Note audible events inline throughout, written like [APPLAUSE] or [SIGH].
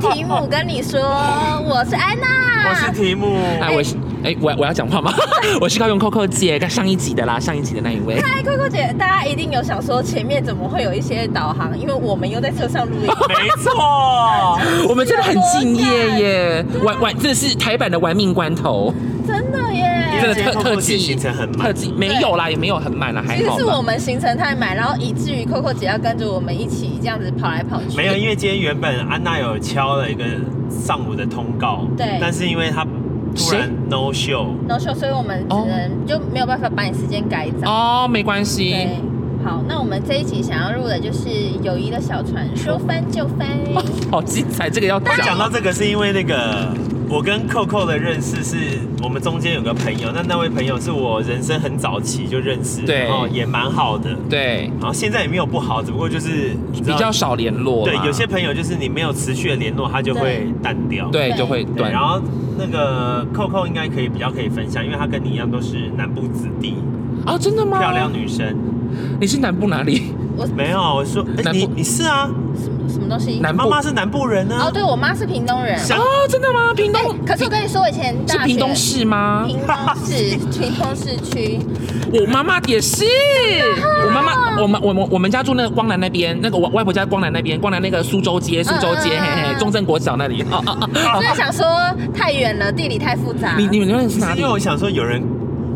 听提姆跟你说，我是安娜，我是提姆，哎，我是哎，我我要讲话吗？[LAUGHS] 我是高用 Coco 姐，上一集的啦，上一集的那一位。嗨，Coco 姐，大家一定有想说前面怎么会有一些导航？因为我们又在车上录音。没错，[LAUGHS] 我们真的很敬业耶，玩玩，这是台版的玩命关头。真的耶，真的特特技行程很满，特技没有啦，也没有很满啦，还好。其实是我们行程太满，然后以至于 Coco 姐要跟着我们一起这样子跑来跑去。没有，因为今天原本安娜有敲了一个上午的通告，对，但是因为她突然 no show，no show，所以我们只能就没有办法把你时间改早。哦，没关系。对，好，那我们这一集想要录的就是友谊的小船，说翻就翻。[LAUGHS] 好精彩，这个要讲。讲到这个是因为那个。我跟 Coco 的认识是我们中间有个朋友，那那位朋友是我人生很早期就认识，对，然后也蛮好的，对，然后现在也没有不好，只不过就是比较少联络。对，有些朋友就是你没有持续的联络，他就会淡掉，对，就会断。然后那个 Coco 应该可以比较可以分享，因为他跟你一样都是南部子弟啊，真的吗？漂亮女生，你是南部哪里？我没有，我说你你是啊。什么东西？南妈妈是南部人呢？哦，对，我妈是屏东人。哦，真的吗？屏东？可是我跟你说，以前大学是屏东市吗？屏东市，[LAUGHS] 屏东市区。我妈妈也是。我妈妈，我们我们我们家住那个光南那边，那个我外婆家光南那边，光南那个苏州街，苏州街，嘿嘿，中正国小那里。哦哦哦。我在想说，太远了，地理太复杂。你你们那是哪里？因为我想说，有人。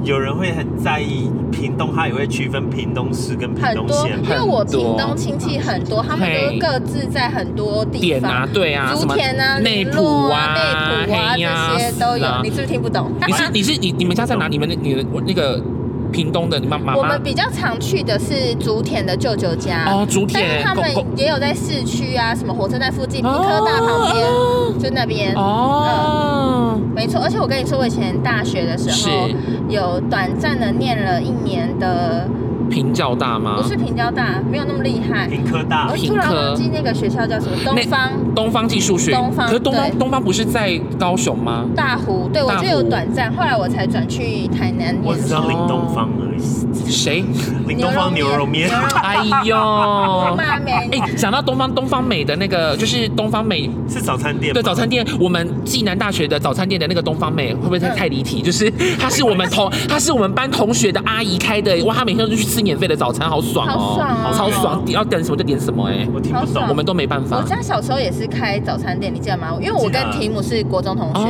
有人会很在意屏东，他也会区分屏东市跟屏东县。因为我屏东亲戚很多，他们都各自在很多地方啊，对啊，竹田啊、内埔啊、内埔啊这些都有。你是不是听不懂？你是你是你你们家在哪？你们你的那个屏东的你妈妈？我们比较常去的是竹田的舅舅家哦，竹田。但是他们也有在市区啊，什么火车站附近、屏科大旁边，就那边哦。没错，而且我跟你说，我以前大学的时候有短暂的念了一年的屏教大吗？不是平教大，没有那么厉害。平科大，我突然忘记那个学校叫什么？东方东方技术学院。东方，可是东方东方不是在高雄吗？大湖，对，我就有短暂，后来我才转去台南念。我只知道林东方而已。谁？林东方牛肉面。哎呦，哎，讲到东方东方美的那个，就是东方美是早餐店。对，早餐店，我们暨南大学的早餐店的那个东方美，会不会太太离题？就是他是我们同，[LAUGHS] 他是我们班同学的阿姨开的，哇，他每天都去吃免费的早餐，好爽哦，超爽，要点什么就点什么，哎，我听不懂，我们都没办法。我家小时候也是开早餐店，你记得吗？因为我跟提姆是国中同学，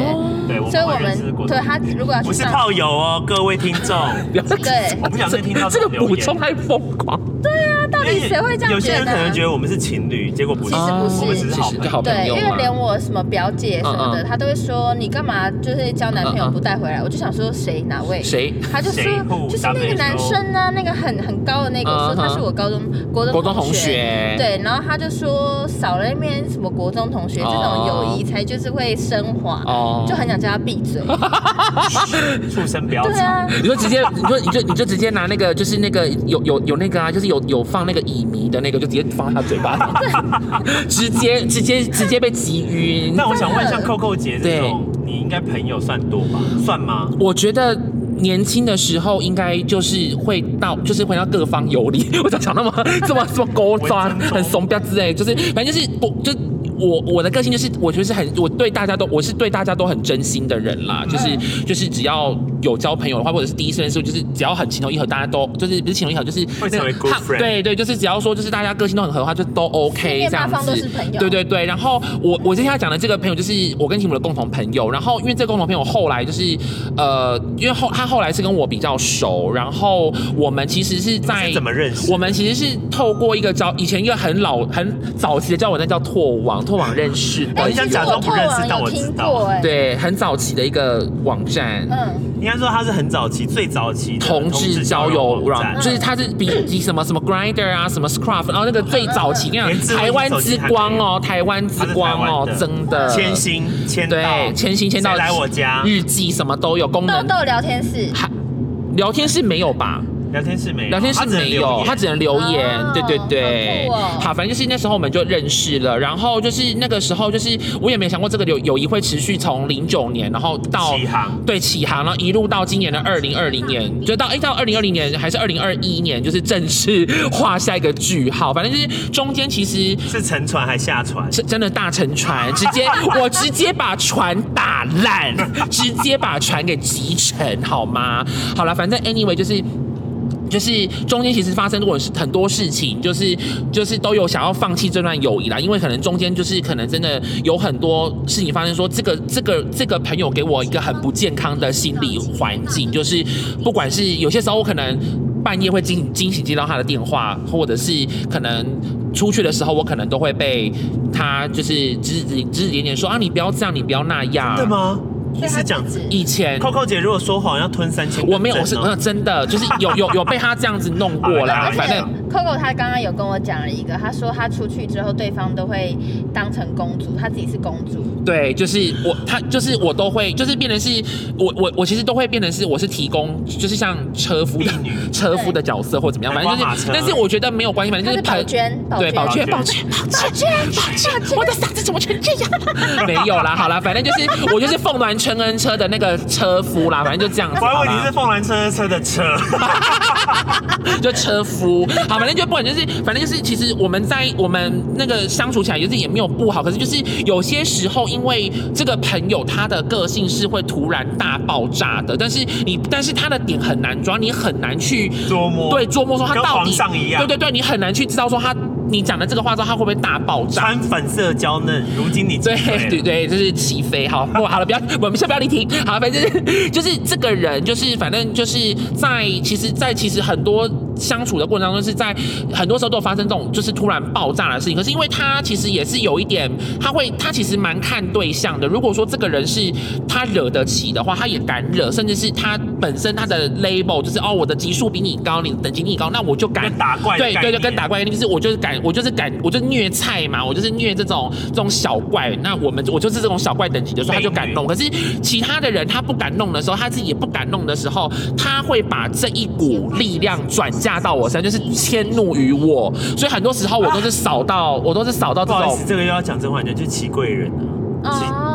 对，所以我们对他如果要去不是炮友哦，各位听众，[LAUGHS] 对，我不想再听到这个补充太疯狂。对啊，到底谁会这样觉得？有些人可能觉得我们是情侣，结果不是，其实不是，我们只是好朋友。对，因为连我什么表姐什么的，她都会说你干嘛就是交男朋友不带回来？我就想说谁哪位？谁？他就说就是那个男生呢，那个很很高的那个，说他是我高中国中同学。对，然后他就说少了那边什么国中同学，这种友谊才就是会升华，就很想叫他闭嘴。[LAUGHS] 畜生婊子！对啊，你就直接，你就你就你就直接拿那个就是那个有有有那个啊，就是有有放那个乙醚的那个，就直接放他嘴巴 [LAUGHS] 里，直接直接直接被击晕。那我想问，像 Coco 姐这种，你应该朋友算多吧？算吗？我觉得年轻的时候应该就是会到，就是会到各方游历。[LAUGHS] 我想讲那么这么这么高端，很怂标之类，就是反正就是不就。我我的个性就是，我觉得是很，我对大家都，我是对大家都很真心的人啦，就是就是只要有交朋友的话，或者是第一次认识，就是只要很情投意合，大家都就是不是情投意合，就是会成为 good friend。对对，就是只要说就是大家个性都很合的话，就都 OK 这样子。对对对，然后我我今天要讲的这个朋友就是我跟提姆的共同朋友，然后因为这个共同朋友后来就是呃，因为后他后来是跟我比较熟，然后我们其实是在怎么认识？我们其实是透过一个交以前一个很老很早期的交友，那叫拓网。拓网认识的，我想假装不认识，但我知道，对，很早期的一个网站，嗯，应该说它是很早期、最早期同志交友网站，就是它是比比什么什么 Grinder 啊，什么 Scruff，然后那个最早期，那样 [LAUGHS] 台湾之光哦，台湾之光哦，真的，千星签对，千星签到来我家，日记什么都有功能，豆豆聊天室，聊天室没有吧？聊天室没有，聊天室没有，他只能留言。对对对，好，反正就是那时候我们就认识了，然后就是那个时候就是我也没想过这个友友谊会持续从零九年，然后到起航，对起航，然后一路到今年的二零二零年，就到哎到二零二零年还是二零二一年，就是正式画下一个句号。反正就是中间其实是沉船还下船，是真的大沉船，直接我直接把船打烂，[LAUGHS] 直接把船给击沉，好吗？好了，反正 anyway 就是。就是中间其实发生过很多事情，就是就是都有想要放弃这段友谊啦，因为可能中间就是可能真的有很多事情发生，说这个这个这个朋友给我一个很不健康的心理环境，就是不管是有些时候我可能半夜会惊惊醒接到他的电话，或者是可能出去的时候我可能都会被他就是指指指指点点说啊，你不要这样，你不要那样，对吗？你是讲以前，Coco 姐如果说谎要吞三千，我没有，我是真的，就是有有有被他这样子弄过啦。[LAUGHS] 反正 Coco 他刚刚有跟我讲了一个，他说他出去之后，对方都会当成公主，他自己是公主。对，就是我，他就是我都会，就是变成是我我我其实都会变成是我是提供，就是像车夫的车夫的角色或怎么样，反正就是，但是我觉得没有关系，反正就是宝娟，对宝娟，宝娟，宝娟，宝娟，我的嗓子怎么成这样？[LAUGHS] 没有啦，好啦，反正就是我就是凤鸾。春恩车的那个车夫啦，反正就这样子。我以为你是凤鸾春恩车的车，[LAUGHS] 就车夫。好，反正就不管就是，反正就是，其实我们在我们那个相处起来，就是也没有不好。可是就是有些时候，因为这个朋友他的个性是会突然大爆炸的，但是你，但是他的点很难抓，你很难去捉摸。对，捉摸说他到底。上一样。对对对，你很难去知道说他。你讲的这个话之后，他会不会大爆炸？穿粉色娇嫩，如今你对对对，就是起飞。好，不好了，不要，我们先不要离题。好，反正就是这个人，就是反正就是在其实，在其实很多相处的过程当中，是在很多时候都发生这种就是突然爆炸的事情。可是因为他其实也是有一点，他会他其实蛮看对象的。如果说这个人是他惹得起的话，他也敢惹，甚至是他本身他的 label 就是哦，我的级数比你高，你等级你高，那我就敢打怪。对对对，跟打怪一样，就是我就是敢。我就是敢，我就虐菜嘛，我就是虐这种这种小怪。那我们我就是这种小怪等级的时候，他就敢弄。可是其他的人他不敢弄的时候，他自己也不敢弄的时候，他会把这一股力量转嫁到我身上，就是迁怒于我。所以很多时候我都是扫到，我都是扫到这种。不好意思，这个又要讲真话，你就齐贵人了。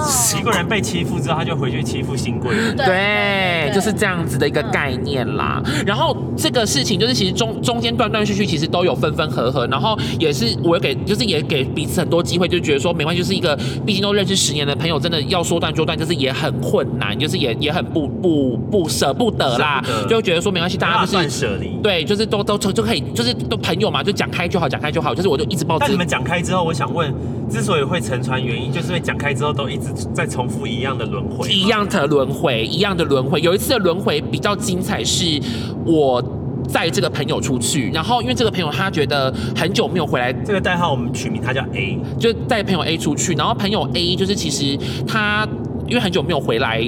奇贵人被欺负之后，他就回去欺负新贵人。对，就是这样子的一个概念啦。然后这个事情就是其实中中间断断续续，其实都有分分合合。然后也是我也给，就是也给彼此很多机会，就觉得说没关系，就是一个毕竟都认识十年的朋友，真的要说断就断，就是也很困难，就是也也很不不不舍不得啦。就觉得说没关系，大家就是断舍离。对，就是都都就可以，就是都朋友嘛，就讲开就好，讲开就好。就是我就一直抱着。但你们讲开之后，我想问，之所以会沉船，原因就是因为讲开之后都一直。在重复一样的轮回，一样的轮回，一样的轮回。有一次的轮回比较精彩，是我载这个朋友出去，然后因为这个朋友他觉得很久没有回来，这个代号我们取名他叫 A，就带朋友 A 出去，然后朋友 A 就是其实他因为很久没有回来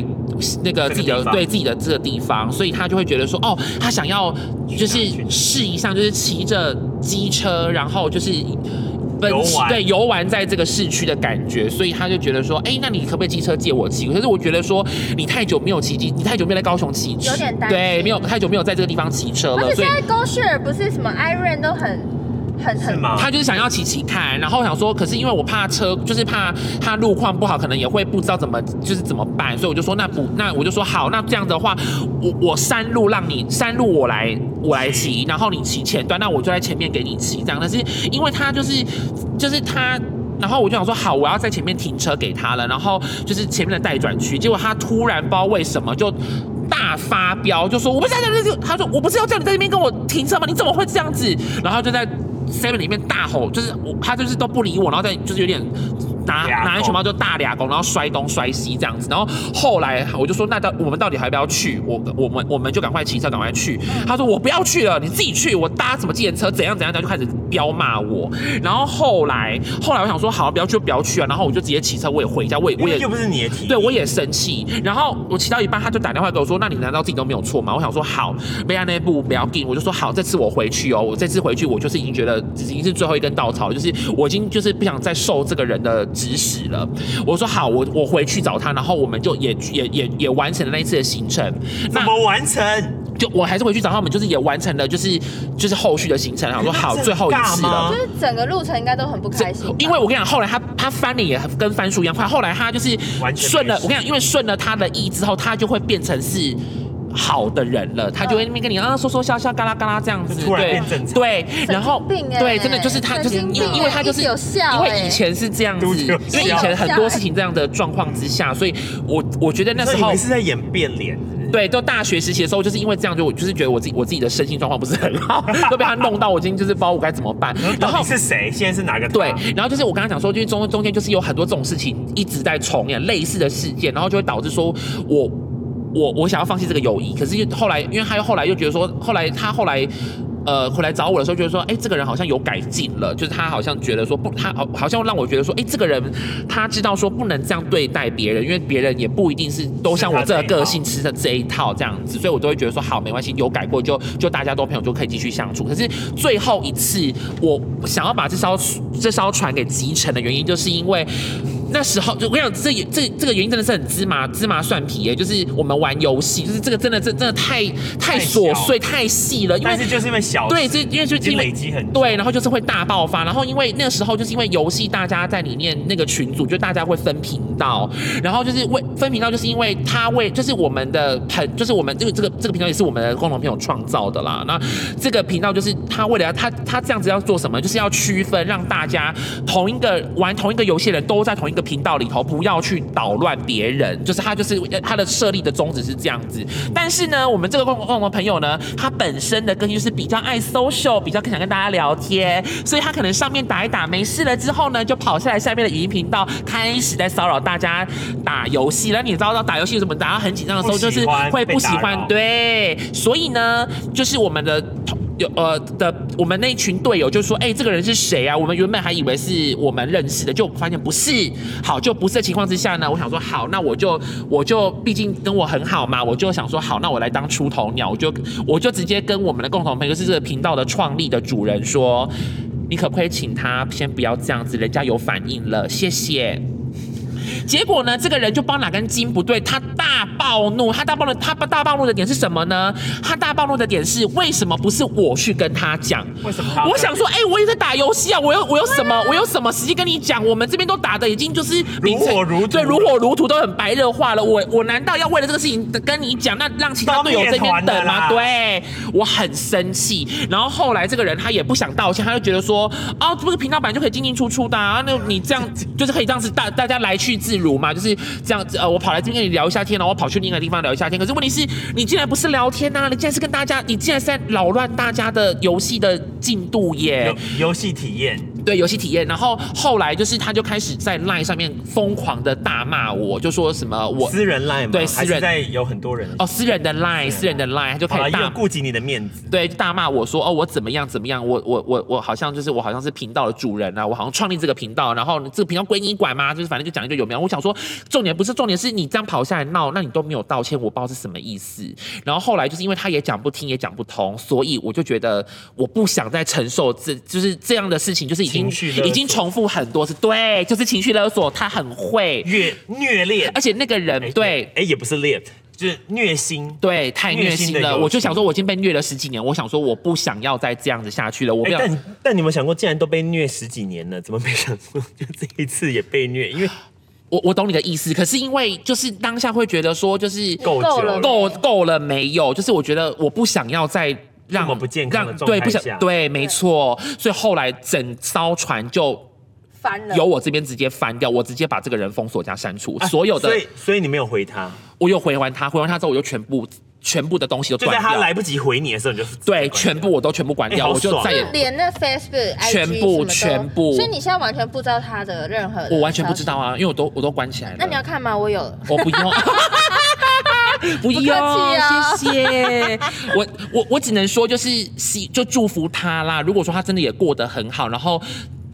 那个自己的对自己的这个地方，所以他就会觉得说，哦，他想要就是试一下，就是骑着机车，然后就是。游玩对游玩在这个市区的感觉，所以他就觉得说，哎、欸，那你可不可以机车借我骑？可是我觉得说，你太久没有骑机，你太久没有在高雄骑车，有点担心。对，没有太久没有在这个地方骑车了。而且现在 GoShare 不是什么 iRent 都很。很很忙，他就是想要骑骑看，然后想说，可是因为我怕车，就是怕他路况不好，可能也会不知道怎么就是怎么办，所以我就说那不那我就说好，那这样的话，我我山路让你山路我来我来骑，然后你骑前端，那我就在前面给你骑这样。但是因为他就是就是他，然后我就想说好，我要在前面停车给他了，然后就是前面的待转区，结果他突然不知道为什么就大发飙，就说我不是在这，他说我不是要叫你在这边跟我停车吗？你怎么会这样子？然后就在。Seven 里面大吼，就是我，他就是都不理我，然后再就是有点。拿拿安全帽就大俩拱，然后摔东摔西这样子，然后后来我就说，那到我们到底还要不要去？我我们我们就赶快骑车赶快去。他说我不要去了，你自己去。我搭什么计程车怎样怎样，他就开始彪骂我。然后后来后来我想说好，不要去就不要去啊。然后我就直接骑车我也回家，我也我也又不是你的题，对我也生气。然后我骑到一半，他就打电话给我说，那你难道自己都没有错吗？我想说好，没按那步不要进，我就说好，这次我回去哦，我这次回去我就是已经觉得已经是最后一根稻草，就是我已经就是不想再受这个人的指使了。我说好，我我回去找他，然后我们就也也也也完成了那一次的行程。怎么完成？就我还是回去找他们，就是也完成了，就是就是后续的行程。然后说好，最后一次了，就是整个路程应该都很不开心。因为我跟你讲，后来他他翻脸也跟翻书一样快。后来他就是顺了，我跟你讲，因为顺了他的意之后，他就会变成是。好的人了，他就会那边跟你啊说说笑笑，嘎啦嘎啦这样子，对对，然后对，真的就是他就是因为因为他就是有笑，因为以前是这样子，因为以前很多事情这样的状况之下，所以我我觉得那时候是在演变脸，对，都大学实习的时候就是因为这样，就我就是觉得我自己我自己的身心状况不是很好，[LAUGHS] 都被他弄到，我今天就是不知道我该怎么办。[LAUGHS] 然后你是谁？现在是哪个？对，然后就是我刚刚讲说，就是中中间就是有很多这种事情一直在重演类似的事件，然后就会导致说我。我我想要放弃这个友谊，可是后来，因为他又后来又觉得说，后来他后来，呃，回来找我的时候，觉得说，哎，这个人好像有改进了，就是他好像觉得说不，他好好像让我觉得说，哎，这个人他知道说不能这样对待别人，因为别人也不一定是都像我这个个性吃的这一套这样子，所以我都会觉得说，好，没关系，有改过就就大家都朋友就可以继续相处。可是最后一次，我想要把这艘这艘船给击沉的原因，就是因为。那时候就我跟你讲，这这这个原因真的是很芝麻芝麻蒜皮耶，就是我们玩游戏，就是这个真的真真的太太琐碎太细了，因为但是就是因为小对，这因为就因为累积很对，然后就是会大爆发，然后因为那个时候就是因为游戏，大家在里面那个群组，就大家会分频道，然后就是为分频道，就是因为他为就是我们的朋，就是我们这个这个这个频道也是我们的共同朋友创造的啦。那这个频道就是他为了要他他这样子要做什么，就是要区分让大家同一个玩同一个游戏的人都在同一个。频道里头不要去捣乱别人，就是他就是他的设立的宗旨是这样子。但是呢，我们这个共共同朋友呢，他本身的个性就是比较爱 social，比较想跟大家聊天，所以他可能上面打一打没事了之后呢，就跑下来下面的语音频道开始在骚扰大家打游戏。那你知道打游戏什么？打到很紧张的时候，就是会不喜欢。对，所以呢，就是我们的。有呃的，我们那一群队友就说：“哎、这个人是谁啊？”我们原本还以为是我们认识的，就发现不是。好，就不是的情况之下呢，我想说好，那我就我就毕竟跟我很好嘛，我就想说好，那我来当出头鸟，我就我就直接跟我们的共同朋友，是这个频道的创立的主人说：“你可不可以请他先不要这样子？人家有反应了，谢谢。”结果呢，这个人就不知道哪根筋不对，他大暴怒。他大暴怒，他大暴怒的点是什么呢？他大暴怒的点是为什么不是我去跟他讲？为什么？我想说，哎、欸，我也在打游戏啊，我有我有什么？我有什么时机跟你讲？我们这边都打的已经就是如火如荼，对，如火如荼都很白热化了。我我难道要为了这个事情跟你讲？那让其他队友这边等吗？对，我很生气。然后后来这个人他也不想道歉，他就觉得说，哦，这个频道本来就可以进进出出的啊，那你这样就是可以这样子大大家来去自如嘛，就是这样子。呃，我跑来这边跟你聊一下天，然后我跑去另一个地方聊一下天。可是问题是，你竟然不是聊天呐、啊，你竟然是跟大家，你竟然是在扰乱大家的游戏的进度耶，游戏体验。对，游戏体验。然后后来就是，他就开始在 LINE 上面疯狂的大骂我，就说什么我私人 LINE 对私人在有很多人哦，私人的 LINE，私人的 LINE，他就开始大顾及你的面子，对，大骂我说哦，我怎么样怎么样，我我我我好像就是我好像是频道的主人啊，我好像创立这个频道，然后这个频道归你管吗？就是反正就讲一句有没有？我想说，重点不是重点，是你这样跑下来闹，那你都没有道歉，我不知道是什么意思。然后后来就是因为他也讲不听，也讲不通，所以我就觉得我不想再承受这就是这样的事情，就是已经已经。重复很多次，对，就是情绪勒索，他很会虐虐恋，而且那个人对，哎，也不是恋，就是虐心，对，太虐心了。我就想说，我已经被虐了十几年，我想说，我不想要再这样子下去了。我不要。但但你有没有想过，既然都被虐十几年了，怎么没想过就这一次也被虐？因为我我懂你的意思，可是因为就是当下会觉得说，就是够了，够够了没有？就是我觉得我不想要再。让我不健康的状态下，对，不想对，没错，所以后来整艘船就翻了，由我这边直接翻掉，我直接把这个人封锁加删除，啊、所有的，所以所以你没有回他，我又回完他，回完他之后我就全部全部的东西都断掉，就在他来不及回你的时候你就对，全部我都全部关掉，欸、我就再也连那 Facebook、IG 全部全部，所以你现在完全不知道他的任何的，我完全不知道啊，因为我都我都关起来了。那你要看吗？我有，我不用。[LAUGHS] [LAUGHS] 不用，哦、谢谢。[LAUGHS] 我我我只能说，就是希就祝福他啦。如果说他真的也过得很好，然后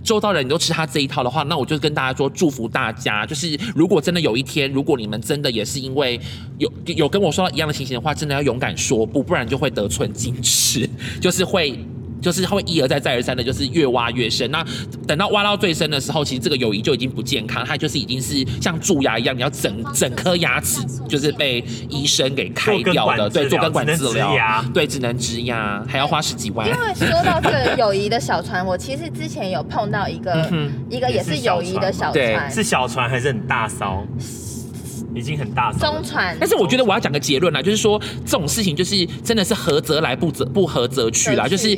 周遭人你都吃他这一套的话，那我就跟大家说，祝福大家。就是如果真的有一天，如果你们真的也是因为有有跟我说到一样的情形的话，真的要勇敢说不，不然就会得寸进尺，[LAUGHS] 就是会。就是他会一而再再而三的，就是越挖越深。那等到挖到最深的时候，其实这个友谊就已经不健康，它就是已经是像蛀牙一样，你要整整颗牙齿就是被医生给开掉的，对，做根管治疗，对，只能植牙，还要花十几万。因为说到这个友谊的小船，我其实之前有碰到一个、嗯、一个也是友谊的小船，是小船还是很大艘？已经很大，中传。但是我觉得我要讲个结论啦，就是说这种事情就是真的是合则来，不则不合则去啦，就是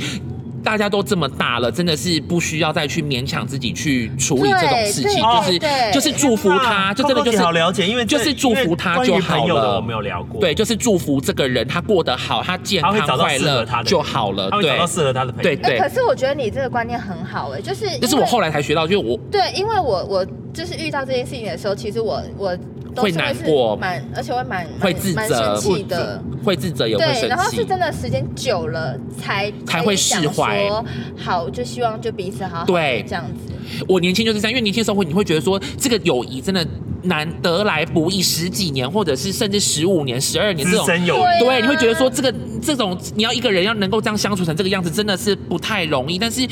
大家都这么大了，真的是不需要再去勉强自己去处理这种事情，就是就是祝福他，就真的就是好了解，因为就是祝福他就好了。我没有聊过，对，就是祝福这个人他过得好，他健康快乐就好了，对，找到适合他的朋友。对对。可是我觉得你这个观念很好哎，就是这是我后来才学到，就是我对，因为我我就是遇到这件事情的时候，其实我我。会难过，蛮而且会蛮会自责，生气的，会自责也会生气。对，然后是真的时间久了才才会释怀。好，就希望就彼此好好对这样子。我年轻就是这样，因为年轻的时候会你会觉得说这个友谊真的难得来不易，十几年或者是甚至十五年、十二年这种对，你会觉得说这个这种你要一个人要能够这样相处成这个样子，真的是不太容易。但是。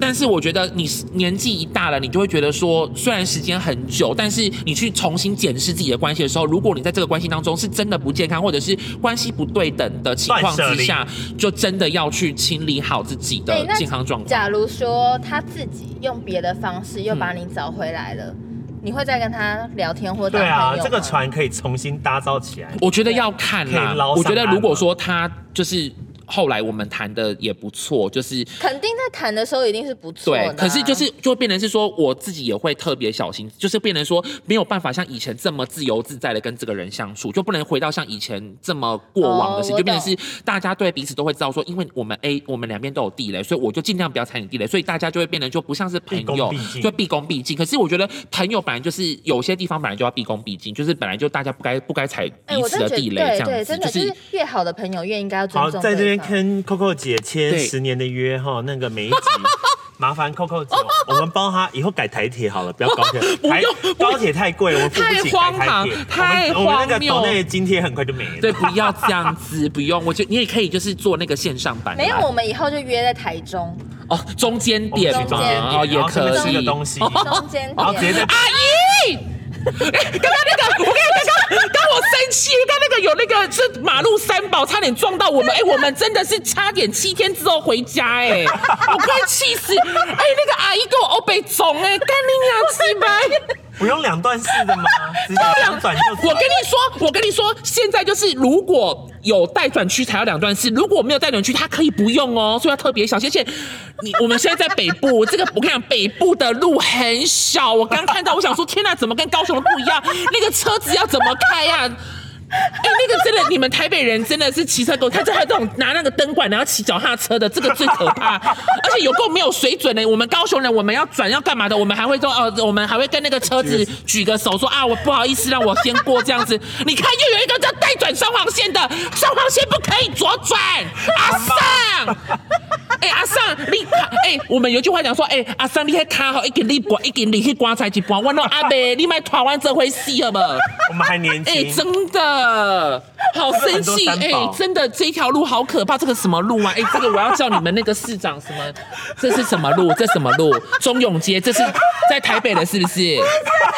但是我觉得你年纪一大了，你就会觉得说，虽然时间很久，但是你去重新检视自己的关系的时候，如果你在这个关系当中是真的不健康，或者是关系不对等的情况之下，就真的要去清理好自己的健康状况。假如说他自己用别的方式又把你找回来了，嗯、你会再跟他聊天或者对啊，这个船可以重新搭造起来。我觉得要看啦，我觉得如果说他就是。后来我们谈的也不错，就是肯定在谈的时候一定是不错。对，可是就是就会变成是说，我自己也会特别小心，就是变成说没有办法像以前这么自由自在的跟这个人相处，就不能回到像以前这么过往的事，哦、就变成是大家对彼此都会知道说，因为我们 A 我们两边都有地雷，所以我就尽量不要踩你地雷，所以大家就会变得就不像是朋友，就毕恭毕敬。可是我觉得朋友本来就是有些地方本来就要毕恭毕敬，就是本来就大家不该不该踩彼此的地雷这样子，就是越好的朋友越应该要尊重。在这边跟 Coco。姐签十年的约哈，那个每一集麻烦 Coco 姐，[LAUGHS] 我们帮她以后改台铁好了，不要高铁，[LAUGHS] 不用高铁太贵，我们付不起改台铁。太荒谬，我们那个国内津贴很快就没了。对，不要这样子，不用，我觉得你也可以就是做那个线上版。没有，我们以后就约在台中哦，中间点嘛，哦也可以。这个东西，中间点，直接在阿姨。[LAUGHS] 刚刚那个，我跟你讲，刚刚我生气，他那个有那个是马路三宝差点撞到我们，[LAUGHS] 哎，我们真的是差点七天之后回家，哎，我快气死，哎，那个阿姨给我欧北总，哎，干你娘鸡掰！不用两段式的吗？[LAUGHS] 直接两转就。我跟你说，我跟你说，现在就是如果有待转区才要两段式，如果没有待转区，它可以不用哦，所以要特别小心。而且你我们现在在北部，[LAUGHS] 这个我跟你讲，北部的路很小。我刚看到，我想说，天哪，怎么跟高雄的不一样？那个车子要怎么开呀、啊？哎、那个真的，你们台北人真的是骑车狗，他这还有这种拿那个灯管然后骑脚踏车的，这个最可怕，而且有够没有水准的。我们高雄人，我们要转要干嘛的？我们还会说哦，我们还会跟那个车子举个手说啊，我不好意思，让我先过这样子。你看，又有一个叫带转双黄线的，双黄线不可以左转，阿桑。哎、欸，阿桑，你哎、欸，我们有句话讲说，哎、欸，阿桑，你还卡好一根你刮，一根你去刮才一半。我说阿伯，你买台湾这回事了吧？我们还年轻。哎、欸，真的，好生气。哎、欸，真的，这条路好可怕。这个什么路啊？哎、欸，这个我要叫你们那个市长什么？这是什么路？这什么路？中永街，这是在台北的，是不是？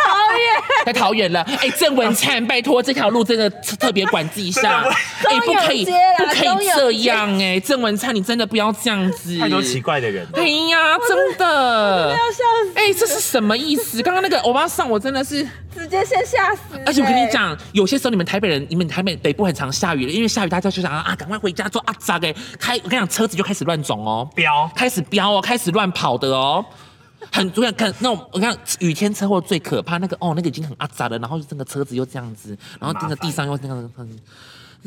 桃园，在桃园了。哎、欸，郑文灿，拜托，这条路真的特别管制一下。哎、欸，不可以，不可以这样。哎、欸，郑文灿，你真的不要这样。太多奇怪的人，哎呀，真的，要笑死！哎，这是什么意思？刚刚那个欧巴上，我真的是直接先吓死。而且我跟你讲，有些时候你们台北人，你们台北北部很常下雨的，因为下雨大家就想啊，赶快回家做啊咋给开。我跟你讲，车子就开始乱撞哦，飙，开始飙哦，开始乱跑的哦。很我想看那种，我看雨天车祸最可怕那个哦，那个已经很阿杂了，然后整个车子又这样子，然后那个地上又那个很。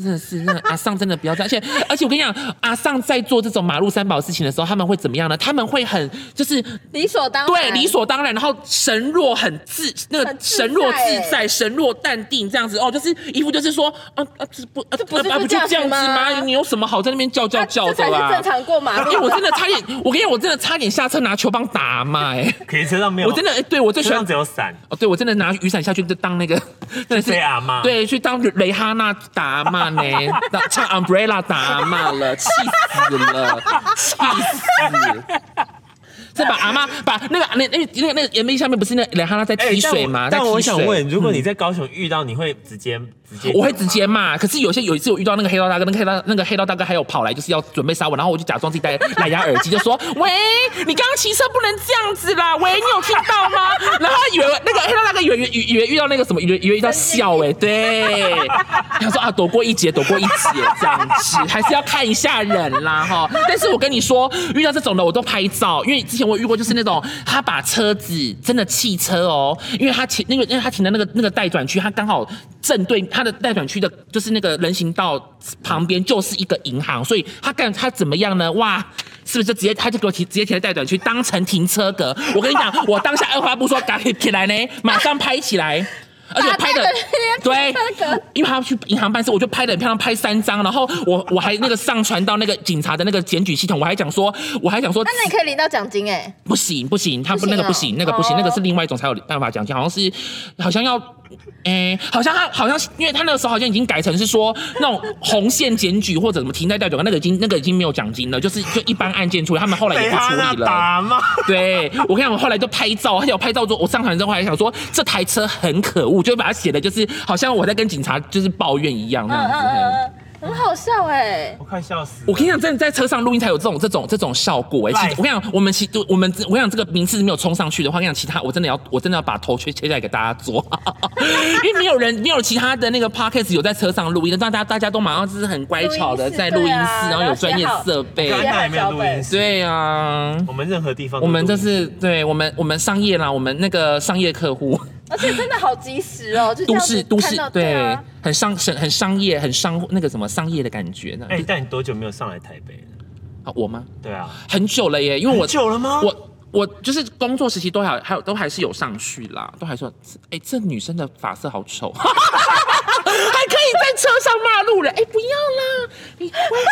真的是，那阿尚真的不要这样，而且而且我跟你讲，阿尚在做这种马路三宝事情的时候，他们会怎么样呢？他们会很就是理所当然，对，理所当然，然后神若很自那个神若自在，神若淡定这样子。哦，就是一副就是说啊啊这不啊这不不就这样子吗？你有什么好在那边叫叫叫的啦？正常过马路，因为我真的差点，我跟你讲，我真的差点下车拿球棒打阿妈哎，可以车上没有，我真的哎，对我最喜欢只有伞。哦，对我真的拿雨伞下去就当那个那是阿妈，对，去当雷哈娜打阿妈呢。唱 umbrella 打骂了，气死了，气死！是把阿妈把那个那那那个那个岩壁下面不是那两哈拉在踢水吗？但我想问，如果你在高雄遇到，你会直接直接？我会直接骂。可是有些有一次我遇到那个黑道大哥，那个黑道那个黑道大哥还有跑来就是要准备杀我，然后我就假装自己戴蓝牙耳机，就说：“喂，你刚刚骑车不能这样子啦！喂，你有听到吗？”然后以为那个黑道大哥以为以为遇到那个什么，以为以为遇到笑哎，对，他说啊，躲过一劫，躲过一劫这样子，还是要看一下人啦哈。但是我跟你说，遇到这种的我都拍照，因为之前我遇过就是那种他把车子真的汽车哦，因为他停那个因为他停在那个那个待转区，他刚好正对他的待转区的，就是那个人行道旁边就是一个银行，所以他干他怎么样呢？哇，是不是就直接他就给我提直接停在待转区当成停车格？我跟你讲，我当下二话不说赶紧起来呢，马上拍起来。而且拍的对，因为他要去银行办事，我就拍的很漂亮，拍三张，然后我我还那个上传到那个警察的那个检举系统，我还讲说，我还讲说，那你可以领到奖金哎，不行不行，他不那个不行，那个不行，那个是另外一种才有办法奖金，好像是好像要。哎、欸，好像他好像，因为他那个时候好像已经改成是说那种红线检举或者什么停在代表，那个已经那个已经没有奖金了，就是就一般案件处理，他们后来也不处理了。打嘛？对，我看我后来就拍照，而且我拍照之后，我上传之后还想说这台车很可恶，就把它写的就是好像我在跟警察就是抱怨一样那样子。嗯嗯嗯很好笑哎、欸，我快笑死！我跟你讲，真的在车上录音才有这种这种这种效果哎、欸。其实我跟你讲，我们其我们我跟你讲这个名次没有冲上去的话，我跟你讲其他我真的要我真的要把头切切下来给大家做，[LAUGHS] 因为没有人没有其他的那个 podcast 有在车上录音的，大家大家都马上就是很乖巧的在录音室，啊、然后有专业设备，那也没有录音室，对啊，我们任何地方，我们就是对我们我们商业啦，我们那个商业客户。而且真的好及时哦，就都市都市对，很商很商业很商那个什么商业的感觉呢。哎，但你多久没有上来台北了？啊，我吗？对啊，很久了耶，因为我久了吗？我我就是工作时期都还还有都还是有上去啦，都还说，哎，这女生的发色好丑。[LAUGHS] 还可以在车上骂路人，哎，不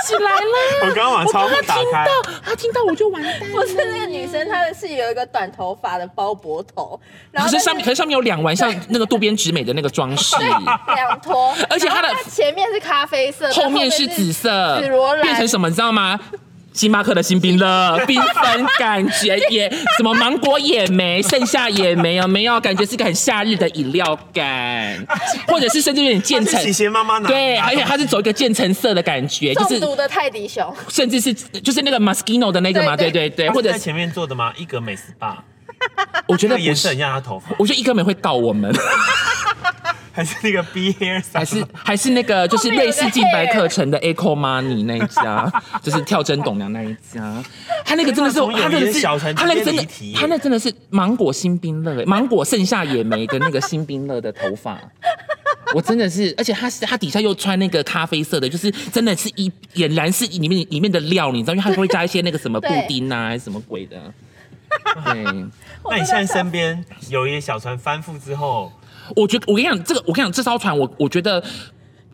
起来了！[LAUGHS] 我刚刚把窗户打开，他听到，他听到我就完蛋。不是那个女生，她的是有一个短头发的包脖头，然后可是上面，可是上面有两丸像那个渡边直美的那个装饰，两坨，而且她的前面是咖啡色，后面是紫色，紫罗兰，变成什么你知道吗？星巴克的新冰乐，[LAUGHS] 缤纷感觉也什么芒果也没，盛夏也没有，没有？感觉是个很夏日的饮料感，[LAUGHS] 或者是甚至有点渐层，妈妈对，而且它是走一个渐层色的感觉，就是中毒的泰迪熊，甚至是就是那个 Moschino 的那个嘛，对对。对，或者在前面做的吗？一格美 SPA，我觉得颜色很像他头发，我觉得一格美会告我们。[LAUGHS] 还是那个 [LAUGHS] B Hair，还是还是那个就是瑞士净白课程的 Echo Money 那一家，[LAUGHS] 就是跳针董娘那一家，他那个真的是，他那个是，他那个真的，他那真的是芒果新冰乐，芒果盛夏野莓的那个新冰乐的头发，[LAUGHS] 我真的是，而且他是他底下又穿那个咖啡色的，就是真的是一俨然是里面里面的料，你知道，因为他会加一些那个什么布丁啊，还是什么鬼的。对，那你现在身边有一些小船翻覆之后。我觉得我跟你讲，这个我跟你讲，这艘船我我觉得，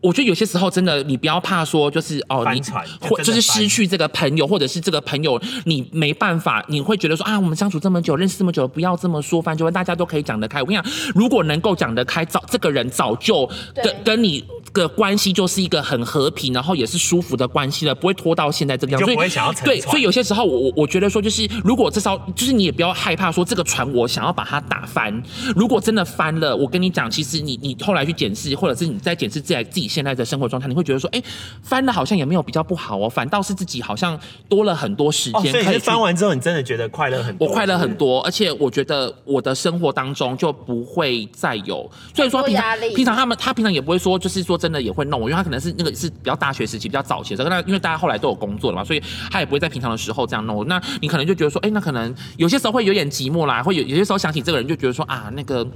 我觉得有些时候真的，你不要怕说，就是哦，你或就是失去这个朋友，或者是这个朋友你没办法，你会觉得说啊，我们相处这么久，认识这么久，不要这么说，反正大家都可以讲得开。我跟你讲，如果能够讲得开，早这个人早就跟跟你。个关系就是一个很和平，然后也是舒服的关系了，不会拖到现在这个样子。就不会想要对，所以有些时候我我我觉得说，就是如果这艘，就是你也不要害怕说这个船我想要把它打翻。如果真的翻了，我跟你讲，其实你你后来去检视，或者是你在检视自己自己现在的生活状态，你会觉得说，哎，翻了好像也没有比较不好哦，反倒是自己好像多了很多时间。可以、哦、所以翻完之后，你真的觉得快乐很多？我快乐很多，而且我觉得我的生活当中就不会再有，所以说平常平常他们他平常也不会说，就是说真的也会弄我，因为他。可能是那个是比较大学时期比较早期的，那因为大家后来都有工作了嘛，所以他也不会在平常的时候这样弄。那你可能就觉得说，哎、欸，那可能有些时候会有点寂寞啦，会有有些时候想起这个人就觉得说啊，那个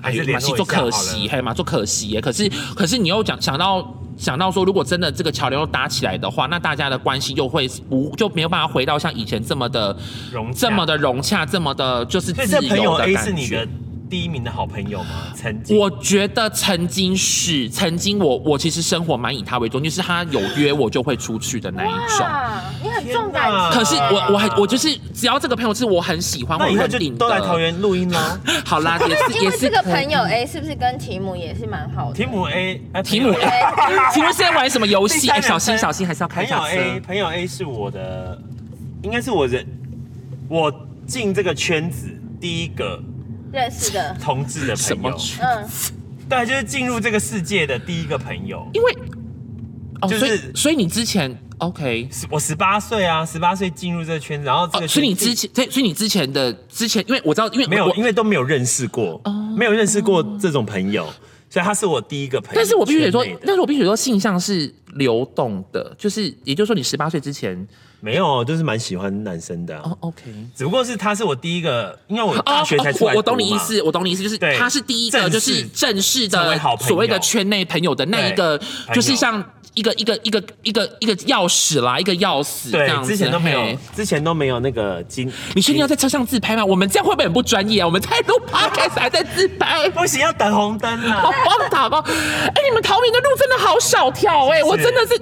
哎呀，马戏做可惜，还有嘛做可惜。可是可是你又讲想到想到说，如果真的这个桥梁又搭起来的话，那大家的关系又会不就没有办法回到像以前这么的融这么的融洽，这么的就是自由的感觉。第一名的好朋友吗？曾经，我觉得曾经是曾经我，我我其实生活蛮以他为重，就是他有约我就会出去的那一种。你很重感情。可是我我还我就是只要这个朋友是我很喜欢，我很顶的。都来桃园录音喽？[LAUGHS] 好啦，也是也是。这个朋友 A 是不是跟提姆也是蛮好的？提姆 A，提姆 A，提姆现在玩什么游戏？[LAUGHS] 哎，小心小心，还是要开下车。朋友 A，朋友 A 是我的。应该是我人我进这个圈子第一个认识的。同志的朋友，嗯，对，就是进入这个世界的第一个朋友，因为哦，就是所以，所以你之前 OK，我十八岁啊，十八岁进入这个圈子，然后这个、哦，所以你之前，所以你之前的之前，因为我知道，因为没有，因为都没有认识过，哦、没有认识过这种朋友，所以他是我第一个朋友。但是我必须得说，但是我必须说，性向是流动的，就是也就是说，你十八岁之前。没有，就是蛮喜欢男生的。哦，OK。只不过是他是我第一个，因为我大学才出来。我懂你意思，我懂你意思，就是他是第一个，就是正式的所谓的圈内朋友的那一个，就是像。一个一个一个一个一个钥匙啦，一个钥匙这样子。之前都没有，之前都没有那个金。你确定要在车上自拍吗？我们这样会不会很不专业啊？我们在录 podcast 还在自拍，[LAUGHS] 不行，要等红灯啊！好荒唐哦！哎，你们桃园的路真的好小条哎，我真的是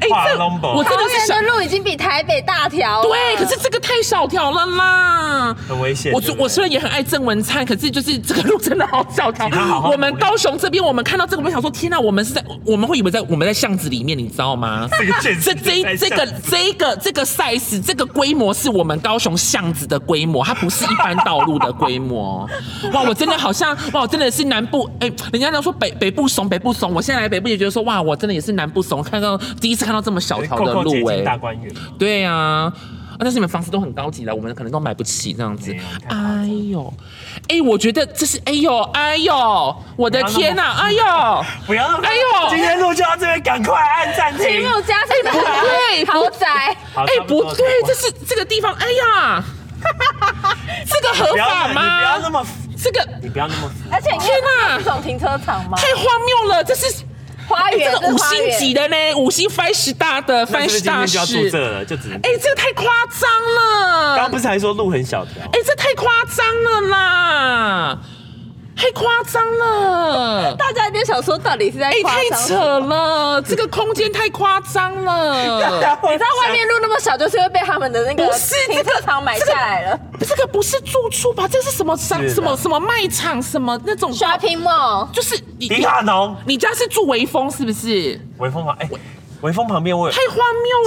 哎，这我真的是桃园的路已经比台北大条。对，可是这个太小条了啦，很危险。我我虽然也很爱郑文灿，可是就是这个路真的好小条。我们高雄这边，我们看到这个，我们想说，天呐，我们是在，我们会以为在我们在巷子里。里面你知道吗？这这这这个这个这个 size 这个规模是我们高雄巷子的规模，它不是一般道路的规模。[LAUGHS] 哇，我真的好像哇，我真的是南部哎、欸，人家都说北北部怂，北部怂。我现在来北部也觉得说哇，我真的也是南部怂，看到第一次看到这么小条的路哎、欸。对呀、啊。但是你们房子都很高级了，我们可能都买不起这样子。哎呦，哎，我觉得这是哎呦哎呦，我的天哪，哎呦，[LAUGHS] 不要，哎呦，今天录就到这边，赶快按暂停。题目加上不对，豪宅，哎，不对，这是这个地方，哎呀，这个合法吗？你不要那么，这个你不要那么，而且天哪，这种停车场吗？太荒谬了，这是。花园、欸、这个五星级的呢，五星 five star 的 five star 就要住这了，就只能。哎、欸，这个太夸张了。刚刚不是还说路很小条？哎、欸，这太夸张了啦！太夸张了！[LAUGHS] 大家一定想说，到底是在？哎，太扯了！这个空间太夸张了。[LAUGHS] 你在外面路那么小，就是会被他们的那个停车场买下来了。这个不是住处吧？这是什么商？什么什么卖场？什么那种 shopping mall？就是迪卡侬。你家是住微风是不是？微风旁哎，微风旁边我有。太荒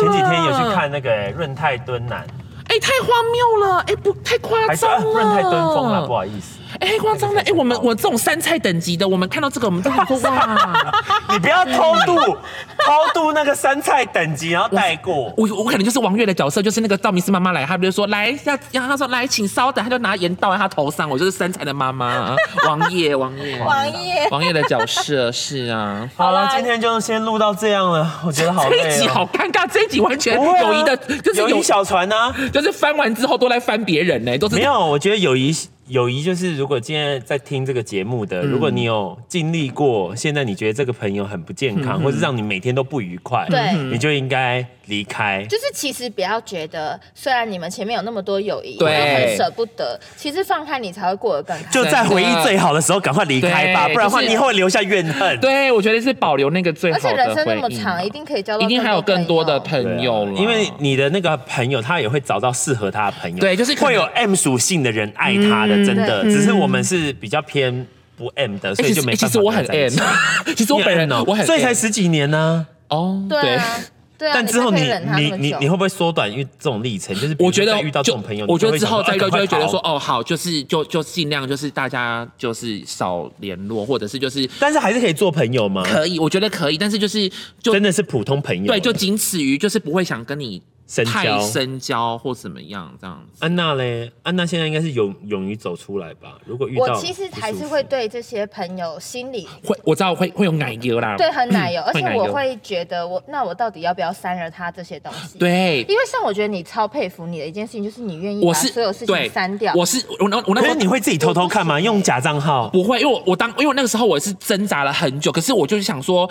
谬了！前几天有去看那个润泰敦南。哎，太荒谬了！哎，不太夸张了。润泰敦凤了，不好意思。哎，太夸张的！哎，我们我这种三菜等级的，我们看到这个，我们都想说 [LAUGHS] 哇，你不要偷渡，偷渡那个三菜等级，然后带过。我我可能就是王月的角色，就是那个道明寺妈妈来，他比如说来要，然后他说来，请稍等，他就拿盐倒在她头上，我就是三菜的妈妈，[LAUGHS] 王爷，王爷，王爷，王爷的角色是啊。好了，今天就先录到这样了，我觉得好累。这一集好尴尬，这一集完全友谊的，就是友谊小船呢，就是翻完之后都来翻别人呢，都是没有。我觉得友谊。友谊就是，如果今天在听这个节目的，如果你有经历过，现在你觉得这个朋友很不健康，或者让你每天都不愉快，对，你就应该离开。就是其实不要觉得，虽然你们前面有那么多友谊，对，很舍不得，其实放开你才会过得更开心。就在回忆最好的时候赶快离开吧，不然的话你以后会留下怨恨。对，我觉得是保留那个最好的。而且人生那么长，一定可以交到，一定还有更多的朋友了。因为你的那个朋友，他也会找到适合他的朋友。对，就是会有 M 属性的人爱他的，真的，只是。我们是比较偏不 M 的，所以就没办法。其实我很 M，[LAUGHS] 其实我本人呢，我很，所以才十几年呢。哦，对啊，对啊。但之后你你你你会不会缩短？因为这种历程，就是我觉得遇到这种朋友，我觉得之后再遇到就会觉得说，哦，好，就是就就尽量就是大家就是少联络，或者是就是，但是还是可以做朋友吗？可以，我觉得可以，但是就是就真的是普通朋友，对，就仅此于就是不会想跟你。深交、深交或怎么样这样子。安娜嘞？安娜现在应该是勇勇于走出来吧？如果遇到，我其实还是会对这些朋友心里会，我知道会会有奶油啦。[LAUGHS] 对，很奶油，而且我会觉得我那我到底要不要删了他这些东西？对，因为像我觉得你超佩服你的一件事情，就是你愿意把所有事情删掉。我是我那我那，可是你会自己偷偷看吗？用假账号？不会，因为我我当因为那个时候我是挣扎了很久，可是我就是想说。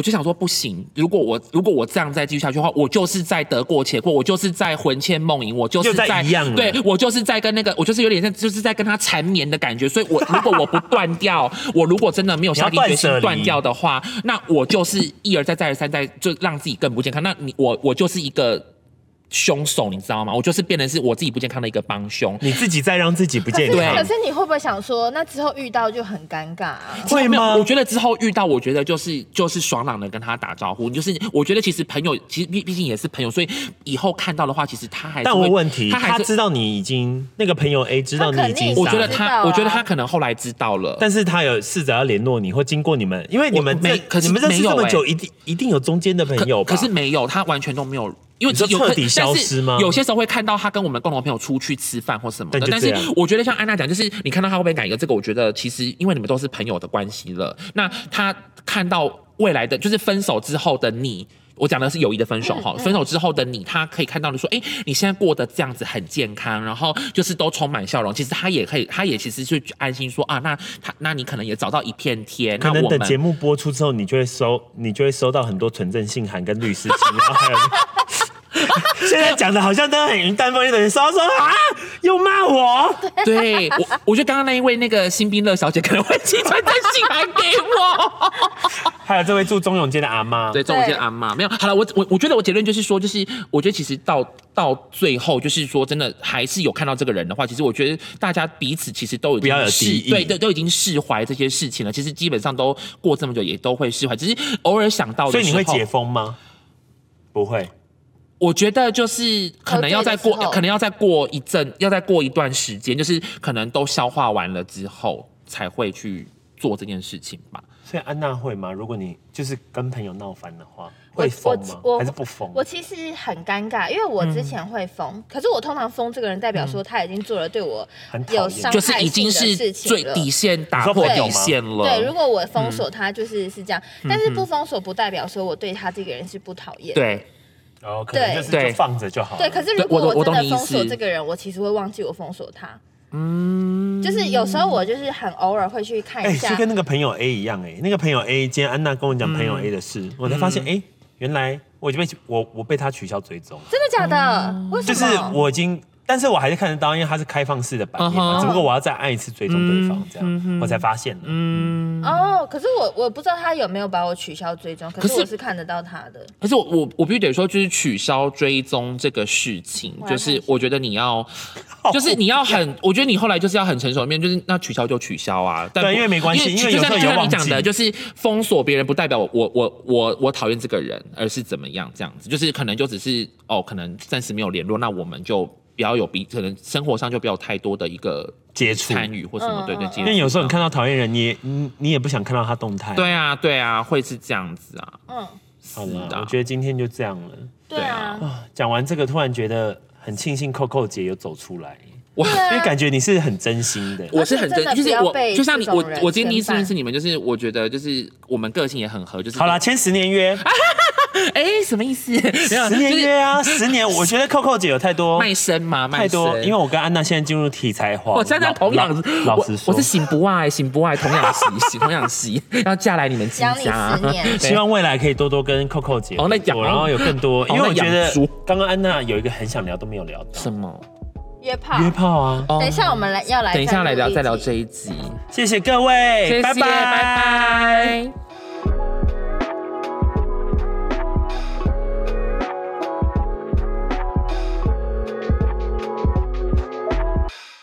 我就想说不行，如果我如果我这样再继续下去的话，我就是在得过且过，我就是在魂牵梦萦，我就是在，在一样对我就是在跟那个，我就是有点像，就是在跟他缠绵的感觉。所以我，我如果我不断掉，我如果真的没有下定决心断掉的话，那我就是一而再再而三再就让自己更不健康。那你我我就是一个凶手，你知道吗？我就是变成是我自己不健康的一个帮凶，你自己在让自己不健康。可是，可是你会不会想说，那之后遇到就很尴尬啊？会吗？我觉得之后遇到，我觉得就是就是爽朗的跟他打招呼。就是我觉得其实朋友其实毕毕竟也是朋友，所以以后看到的话，其实他还是。但我问题，他，他知道你已经那个朋友 A 知道你已经，我觉得他，我觉得他可能后来知道了，但是他有试着要联络你，或经过你们，因为你们没，可是你们认识这么久，一定一定有中间的朋友吧？可是没有，他完全都没有。因为有彻底消失吗？有些时候会看到他跟我们共同朋友出去吃饭或什么的，但是我觉得像安娜讲，就是你看到他会不会改一个这个？我觉得其实因为你们都是朋友的关系了，那他看到未来的就是分手之后的你，我讲的是友谊的分手哈，分手之后的你，他可以看到你说，哎，你现在过得这样子很健康，然后就是都充满笑容，其实他也可以，他也其实是安心说啊，那他那你可能也找到一片天。可能等节目播出之后，你就会收，你就会收到很多纯正信函跟律师信，然后还有。[LAUGHS] 现在讲的好像都很云淡风轻的人说说啊，又骂我。[LAUGHS] 对我，我觉得刚刚那一位那个新兵乐小姐可能会寄传真信来给我。[LAUGHS] 还有这位住中永街的阿妈，对，中永街的阿妈没有。好了，我我我觉得我结论就是说，就是我觉得其实到到最后，就是说真的还是有看到这个人的话，其实我觉得大家彼此其实都已经释对对都已经释怀这些事情了。其实基本上都过这么久，也都会释怀，只是偶尔想到。所以你会解封吗？不会。我觉得就是可能要再过，可能要再过一阵，要再过一段时间，就是可能都消化完了之后才会去做这件事情吧。所以安娜会吗？如果你就是跟朋友闹翻的话，会疯吗？还是不疯？我其实很尴尬，因为我之前会疯，嗯、可是我通常疯这个人，代表说他已经做了对我有伤害就是已经是最底线打破底线了。对，如果我封锁他，就是是这样，嗯、但是不封锁不代表说我对他这个人是不讨厌。对。哦，可能就是就放着就好。对，可是如果我真的封锁这个人，我其实会忘记我封锁他。嗯，就是有时候我就是很偶尔会去看一下，就跟那个朋友 A 一样，哎，那个朋友 A，今天安娜跟我讲朋友 A 的事，我才发现，哎，原来我已经被我我被他取消追踪。真的假的？为什么？就是我已经。但是我还是看得到，因为它是开放式的版面嘛，uh huh. 只不过我要再按一次追踪对方，这样、uh huh. 我才发现的。嗯，哦，可是我我不知道他有没有把我取消追踪，可是我是看得到他的。可是我我我必须得说，就是取消追踪这个事情，就是我觉得你要，就是你要很，我觉得你后来就是要很成熟的面，就是那取消就取消啊。对，因为没关系，因为就像就像你讲的，就是封锁别人不代表我我我我我讨厌这个人，而是怎么样这样子，就是可能就只是哦，可能暂时没有联络，那我们就。不要有比可能生活上就不要太多的一个接触。参与或什么，对对，因为有时候你看到讨厌人，你你你也不想看到他动态。对啊对啊，会是这样子啊。嗯，好了，我觉得今天就这样了。对啊，讲完这个，突然觉得很庆幸，Coco 姐有走出来，哇，因为感觉你是很真心的，我是很真，就是我就像你，我我今天第一次认识你们，就是我觉得就是我们个性也很合，就是好了，签十年约。[LAUGHS] [LAUGHS] 哎，什么意思？十年约啊，十年。我觉得 Coco 姐有太多卖身嘛，太多。因为我跟安娜现在进入题材化，我真的童养，老实说，我是醒不爱，醒不爱童养媳，[LAUGHS] 童养媳要嫁来你们家。[LAUGHS] 希望未来可以多多跟 Coco 姐，然后有更多。因为我觉得刚刚安娜有一个很想聊都没有聊到，什么？约炮？约炮啊！等一下我们来要来，等一下来聊再聊这一集。谢谢各位，拜拜拜拜。